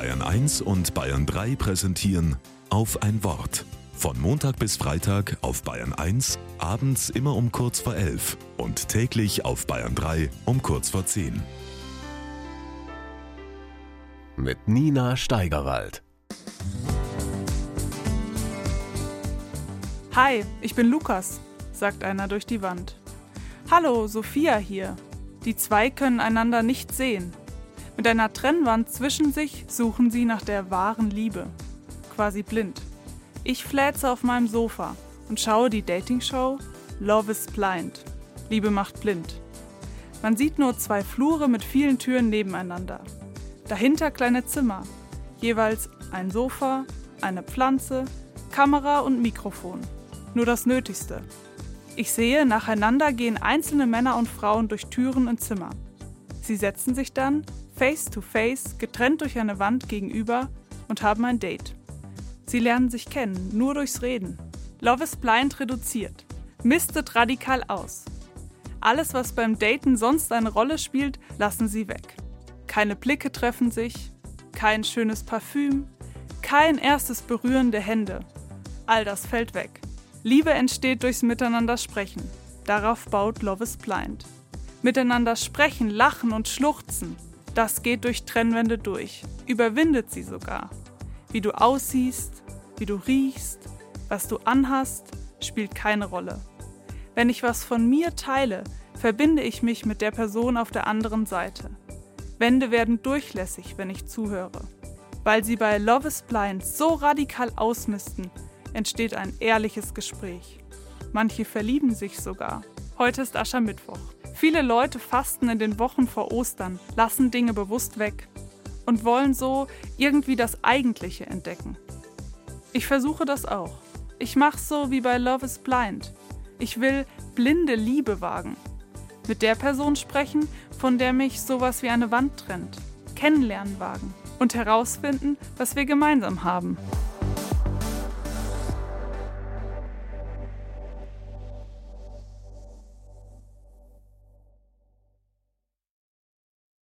Bayern 1 und Bayern 3 präsentieren auf ein Wort. Von Montag bis Freitag auf Bayern 1, abends immer um kurz vor 11 und täglich auf Bayern 3 um kurz vor 10. Mit Nina Steigerwald. Hi, ich bin Lukas, sagt einer durch die Wand. Hallo, Sophia hier. Die zwei können einander nicht sehen. Mit einer Trennwand zwischen sich suchen sie nach der wahren Liebe. Quasi blind. Ich fläze auf meinem Sofa und schaue die Dating-Show Love is Blind. Liebe macht blind. Man sieht nur zwei Flure mit vielen Türen nebeneinander. Dahinter kleine Zimmer, jeweils ein Sofa, eine Pflanze, Kamera und Mikrofon. Nur das Nötigste. Ich sehe, nacheinander gehen einzelne Männer und Frauen durch Türen und Zimmer. Sie setzen sich dann face to face, getrennt durch eine Wand gegenüber und haben ein Date. Sie lernen sich kennen, nur durchs Reden. Love is Blind reduziert, mistet radikal aus. Alles, was beim Daten sonst eine Rolle spielt, lassen sie weg. Keine Blicke treffen sich, kein schönes Parfüm, kein erstes Berühren der Hände. All das fällt weg. Liebe entsteht durchs Miteinander sprechen. Darauf baut Love is Blind. Miteinander sprechen, lachen und schluchzen, das geht durch Trennwände durch, überwindet sie sogar. Wie du aussiehst, wie du riechst, was du anhast, spielt keine Rolle. Wenn ich was von mir teile, verbinde ich mich mit der Person auf der anderen Seite. Wände werden durchlässig, wenn ich zuhöre. Weil sie bei Love is Blind so radikal ausmisten, entsteht ein ehrliches Gespräch. Manche verlieben sich sogar. Heute ist Aschermittwoch. Viele Leute fasten in den Wochen vor Ostern, lassen Dinge bewusst weg und wollen so irgendwie das Eigentliche entdecken. Ich versuche das auch. Ich mache so wie bei Love is Blind. Ich will blinde Liebe wagen. Mit der Person sprechen, von der mich sowas wie eine Wand trennt. Kennenlernen wagen und herausfinden, was wir gemeinsam haben.